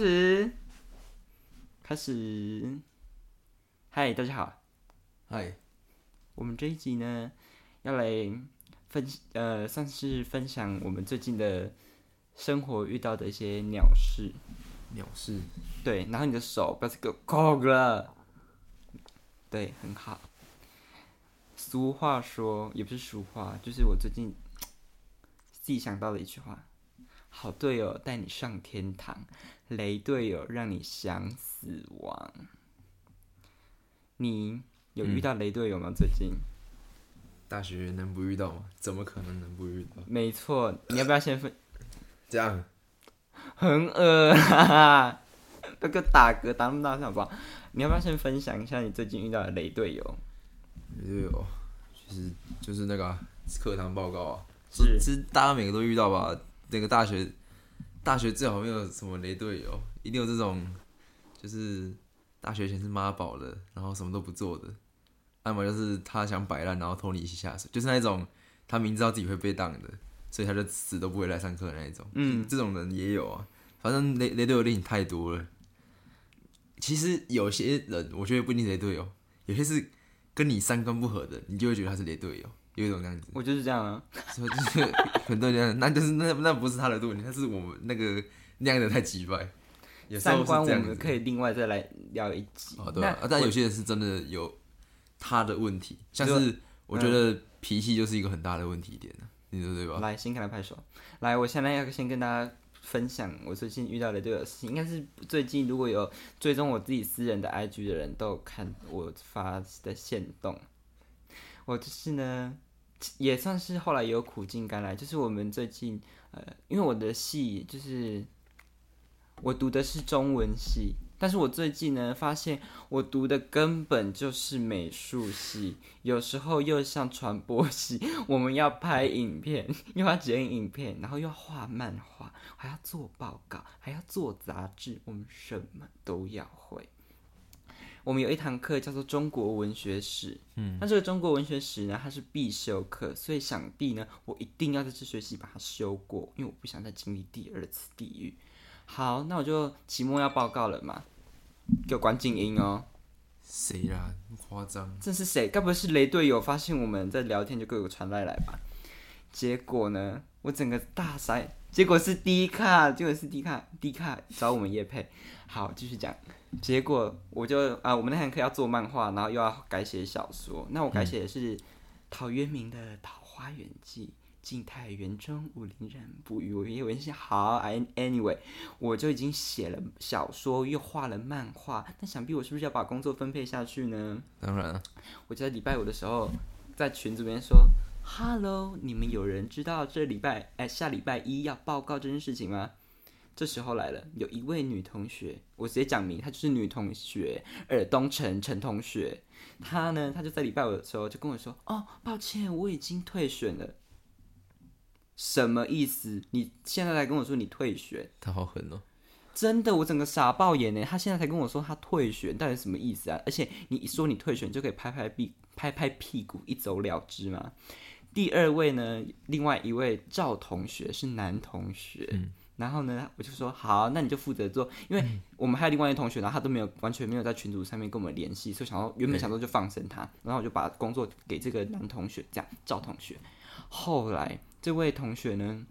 始，开始。嗨，大家好，嗨，我们这一集呢，要来分呃，算是分享我们最近的生活遇到的一些鸟事。鸟事，对，然后你的手不要再给我扣了。对，很好。俗话说，也不是俗话，就是我最近自己想到的一句话：好队友带你上天堂，雷队友让你想死亡。你有遇到雷队友吗？最近？大学能不遇到吗？怎么可能能不遇到？没错，你要不要先分？这样，很恶啊！那个打嗝打那么大声好不好？你要不要先分享一下你最近遇到的雷队友？雷队友，其实就是那个啊课堂报告啊，是其实大家每个都遇到吧？那个大学，大学最好没有什么雷队友，一定有这种，就是大学前是妈宝的，然后什么都不做的，要么就是他想摆烂，然后拖你一起下水，就是那种他明知道自己会被当的，所以他就死都不会来上课的那一种。嗯这种人也有啊，反正雷雷队友的你太多了。其实有些人我觉得不一定是雷队友，有些是跟你三观不合的，你就会觉得他是雷队友，有一种这样子。我就是这样啊。所以就是很多人，那就是那那不是他的问题，那是我们那个那样的太击败。有时候是三观我这样子们可以另外再来聊一集。哦，对啊那，但有些人是真的有他的问题，像是我觉得脾气就是一个很大的问题点啊你说对吧？来，先看他拍手。来，我现在要先跟大家分享我最近遇到的这个事情，应该是最近如果有追踪我自己私人的 IG 的人都有看我发的线动。我就是呢，也算是后来也有苦尽甘来，就是我们最近呃，因为我的系就是我读的是中文系，但是我最近呢发现我读的根本就是美术系，有时候又像传播系，我们要拍影片，又要剪影片，然后又要画漫画，还要做报告，还要做杂志，我们什么都要会。我们有一堂课叫做中国文学史，嗯，那这个中国文学史呢，它是必修课，所以想必呢，我一定要在这学期把它修过，因为我不想再经历第二次地狱。好，那我就期末要报告了嘛，给我关静音哦。谁啦？夸张？这是谁？该不会是雷队友发现我们在聊天就给我传来来吧？结果呢，我整个大傻眼，结果是低卡，结果是低卡，低卡找我们叶配。好，继续讲。结果我就啊、我们那堂课要做漫画，然后又要改写小说。那我改写的是陶渊明的《桃花源记》。晋太元中武陵人，不与我也文系好，I anyway，我就已经写了小说，又画了漫画，那想必我是不是要把工作分配下去呢？当然了，我就在礼拜五的时候在群组里面说：“Hello，你们有人知道这礼拜哎下礼拜一要报告这件事情吗？”这时候来了，有一位女同学，我直接讲明，她就是女同学尔东城陈同学。她呢，她就在礼拜五的时候就跟我说：“哦，抱歉，我已经退选了。”什么意思？你现在来跟我说你退选？她好狠哦！真的，我整个傻爆眼呢！他现在才跟我说他退选，到底什么意思啊？而且你一说你退选，就可以拍拍屁拍拍屁股一走了之吗？第二位呢，另外一位赵同学是男同学，然后呢，我就说好，那你就负责做，因为我们还有另外一位同学，然后他都没有完全没有在群组上面跟我们联系，所以想说原本想说就放生他，然后我就把工作给这个男同学，这样赵同学。后来这位同学呢，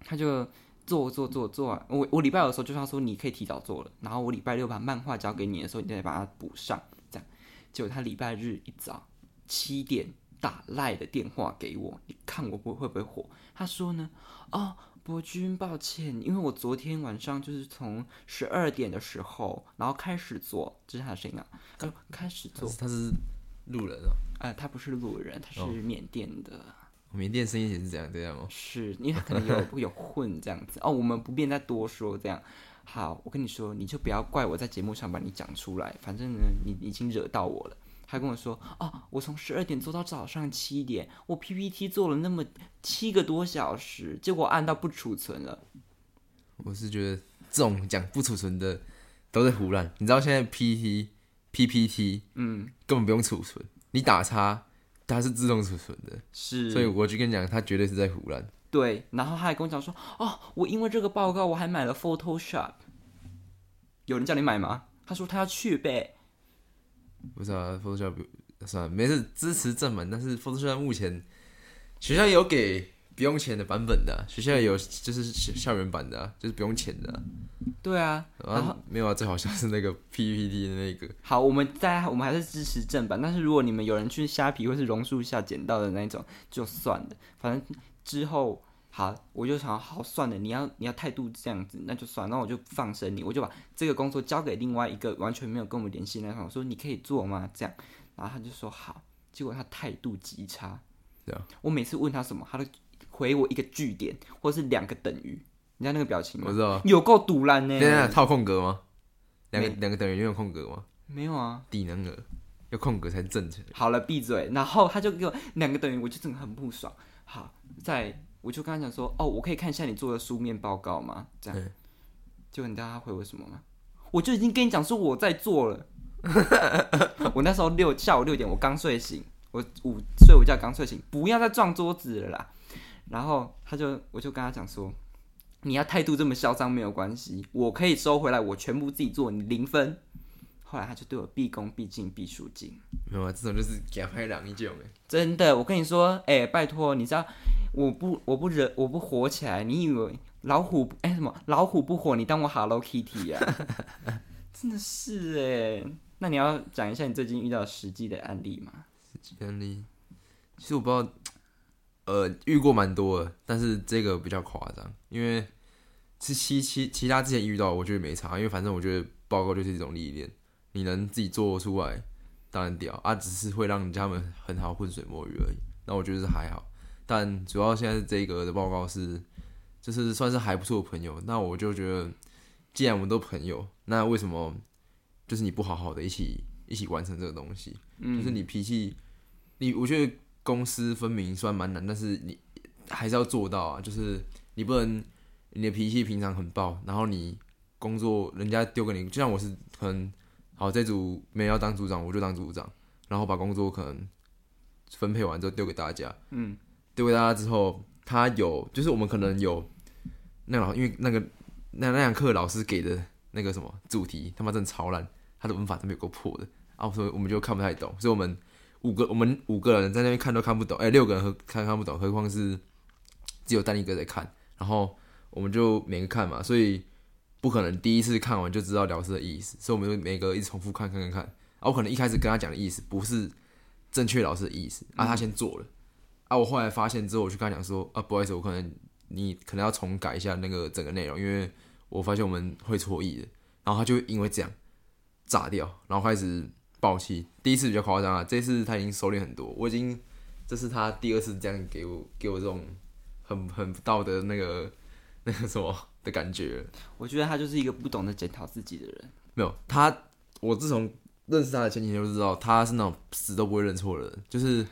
他就做做做做完，我我礼拜五的时候就跟他说你可以提早做了，然后我礼拜六把漫画交给你的时候，你再把它补上，这样。结果他礼拜日一早七点打赖的电话给我，你看我不会不会火？他说呢，哦，伯君，抱歉，因为我昨天晚上就是从十二点的时候，然后开始做，这是他的声音啊，他说开始做，他是路人哦，呃，他不是路人，他是缅甸的。缅甸声音也是这样这样吗。是因为他可能有 有混这样子哦，我们不便再多说这样。好，我跟你说，你就不要怪我在节目上把你讲出来，反正呢，你已经惹到我了。他跟我说，哦，我从十二点做到早上七点，我 PPT 做了那么七个多小时，结果按到不储存了。我是觉得这种讲不储存的都在胡乱。你知道现在 PPT PPT 嗯，根本不用储存，你打叉它是自动储存的，是，所以我就跟你讲，他绝对是在胡乱。对，然后他还跟我讲说，哦，我因为这个报告我还买了 Photoshop。有人叫你买吗？他说他要去呗。不是啊，Photoshop 算了，没事，支持正版，但是 Photoshop 目前学校有给不用钱的版本的啊、学校有就是校校园版的啊、就是不用钱的啊、对啊，然后啊，没有啊，最好像是那个 PPT 的那个，好，我们在我们还是支持正版，但是如果你们有人去虾皮或是榕树下捡到的那种，就算了，反正之后好，我就想好算了，你要你要态度这样子，那就算，那我就放生你，我就把这个工作交给另外一个完全没有跟我们联系那种，我说你可以做吗？这样，然后他就说好，结果他态度极差，对啊，我每次问他什么，他都回我一个句点或是两个等于，你知道那个表情吗？我知道。有够堵烂呢等一，下，它有空格吗？两个两个等于有空格吗？没有啊。底能额要空格才正确。好了，闭嘴。然后他就给我两个等于，我就真的很不爽。好，在我就跟他讲说，哦，我可以看一下你做的书面报告吗？这样对，结果你知道他回我什么吗？我就已经跟你讲说我在做了。我那时候六下午六点，我刚睡醒，我午睡午觉刚睡醒，不要再撞桌子了啦。然后他就我就跟他讲说，你要态度这么嚣张没有关系，我可以收回来，我全部自己做，你零分。后来他就对我毕恭毕敬毕恭敬。没有啊，这种就是给他拍两一种哎。真的，我跟你说，哎、拜托，你知道，我不，我不惹，我不火起来，你以为老虎，哎、什么老虎不火，你当我 Hello Kitty 呀、真的是哎，那你要讲一下你最近遇到实际的案例吗？实际案例，其实我不知道，呃，遇过蛮多的，但是这个比较夸张，因为是其其其他之前遇到，我觉得没差，因为反正我觉得报告就是一种历练，你能自己做出来，当然屌啊，只是会让人家们很好浑水摸鱼而已。那我觉得是还好，但主要现在这个的报告是，就是算是还不错的朋友，那我就觉得，既然我们都朋友，那为什么就是你不好好的一起一起完成这个东西？就是你脾气，你我觉得公私分明虽然蛮难，但是你还是要做到啊。就是你不能你的脾气平常很爆，然后你工作人家丢给你，就像我是可能好这组没人要当组长，我就当组长，然后把工作可能分配完之后丢给大家，嗯，丢给大家之后，他有就是我们可能有那个老因为那个那那堂课老师给的那个什么主题他妈真的超烂，他的文法真的有够破的。啊，所以我们就看不太懂，所以我们五个我们五个人在那边看都看不懂，哎、六个人和看看不懂，何况是只有丹尼哥在看，然后我们就每个看嘛，所以不可能第一次看完就知道老师的意思，所以我们就每个一直重复看看看看，啊，我可能一开始跟他讲的意思不是正确老师的意思，啊，他先做了，啊，我后来发现之后，我去跟他讲说，啊，不好意思，我可能你可能要重改一下那个整个内容，因为我发现我们会错意的，然后他就因为这样炸掉，然后开始爆气。第一次比较夸张啊，这次他已经收敛很多，我已经这是他第二次这样给我给我这种很很不道德那个那个什么的感觉。我觉得他就是一个不懂得检讨自己的人。没有他，我自从认识他的前几天就知道他是那种死都不会认错的人，就是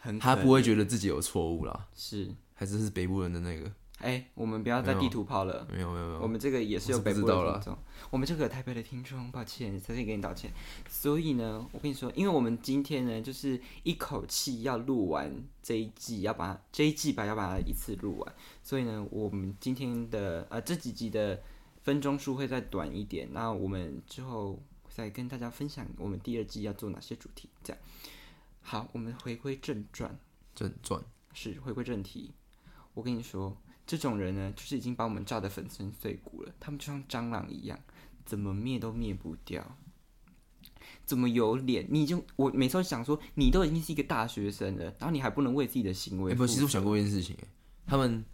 很他不会觉得自己有错误啦。是，还是是北部人的那个？哎、我们不要在地图跑了。没有没有没有，我们这个也是有北部的听众，我们这个有台北的听众，抱歉，在这里给你道歉。所以呢，我跟你说，因为我们今天呢，就是一口气要录完这一季，要把这一季吧，要把它一次录完。所以呢，我们今天的呃这几集的分钟数会再短一点。那我们之后再跟大家分享我们第二季要做哪些主题。这样，好，我们回归正传。正传。是回归正题，我跟你说，这种人呢，就是已经把我们炸得粉身碎骨了。他们就像蟑螂一样，怎么灭都灭不掉。怎么有脸？你就我每次都想说，你都已经是一个大学生了，然后你还不能为自己的行为哎、负不，其实我想过一件事情、哎，他们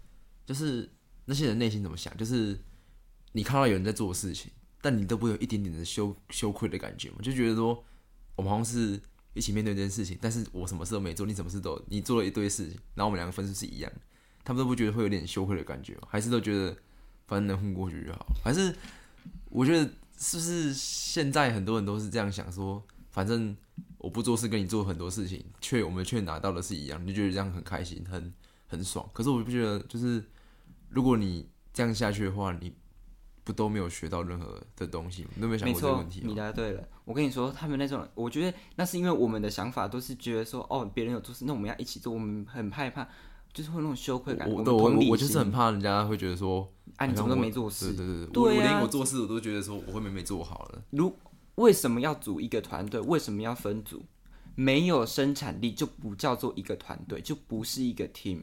就是那些人内心怎么想，就是你看到有人在做事情，但你都不会有一点点的羞羞愧的感觉吗？就觉得说，我们好像是一起面对这件事情，但是我什么事都没做，你什么事都你做了一堆事情，然后我们两个分数是一样的，他们都不觉得会有点羞愧的感觉？还是都觉得反正能混过去就好？还是我觉得是不是现在很多人都是这样想说，反正我不做事跟你做很多事情，却我们却拿到的是一样，就觉得这样很开心，很很爽。可是我不觉得，就是如果你这样下去的话，你不都没有学到任何的东西？你都没有想过这个问题，你？答对了。我跟你说，他们那种，我觉得那是因为我们的想法都是觉得说，哦，别人有做事，那我们要一起做，我们很害怕，就是会有那种羞愧感。们我对我同理心我就是很怕人家会觉得说，啊，你怎么都没做事？对对对，我我连我做事我都觉得说我会没没做好了。如为什么要组一个团队？为什么要分组？没有生产力就不叫做一个团队，就不是一个 team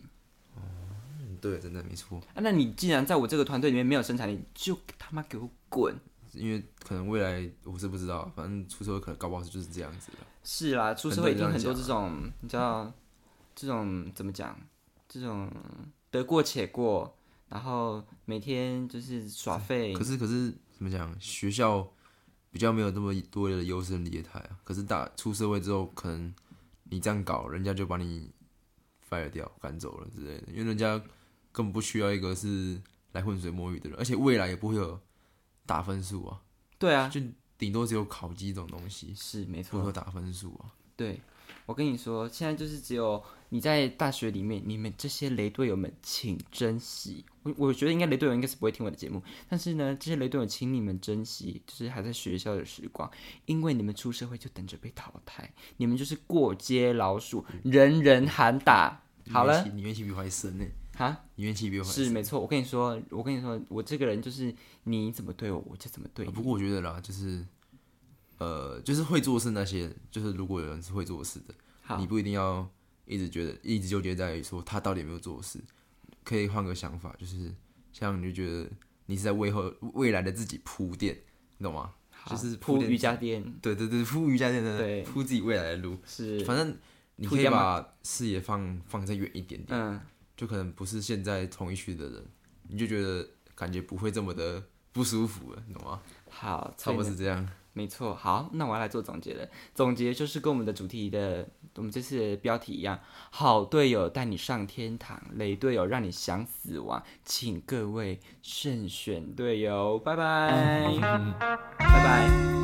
嗯，对，真的没错。啊。那你既然在我这个团队里面没有生产力，就他妈给我滚！因为可能未来我是不知道，反正出社会可能搞不好就是这样子的。是啦，出社会一定很多这种，你知道，这种怎么讲？这种得过且过，然后每天就是耍废可。是可是怎么讲？学校比较没有那么多的优胜劣汰啊。可是打出社会之后，可能你这样搞，人家就把你 fire 掉、赶走了之类的，因为人家根本不需要一个是来浑水摸鱼的人，而且未来也不会有打分数啊，对啊，就顶多只有考绩这种东西，是没错。不会打分数啊。对，我跟你说，现在就是只有你在大学里面，你们这些雷队友们，请珍惜。我我觉得应该雷队友应该是不会听我的节目，但是呢，这些雷队友，请你们珍惜，就是还在学校的时光，因为你们出社会就等着被淘汰，你们就是过街老鼠，人人喊打。好了，你怨气比我还深呢，哈，你怨气比我还是没错。我跟你说，我跟你说，我这个人就是你怎么对我，我就怎么对你。啊不过我觉得啦，就是呃，就是会做事那些，就是如果有人是会做事的，你不一定要一直觉得一直纠结在于说他到底有没有做事，可以换个想法，就是像你就觉得你是在为后未来的自己铺垫，你懂吗？就是铺瑜伽垫，对对对，铺瑜伽垫的，铺自己未来的路。是反正你可以把视野放放再远一点点，嗯，就可能不是现在同一区的人，你就觉得感觉不会这么的不舒服了，你懂吗？好，差不多是这样。没错，好，那我要来做总结了。总结就是跟我们的主题的，我们这次的标题一样，好队友带你上天堂，雷队友让你想死亡，请各位慎选队友，拜拜，拜拜。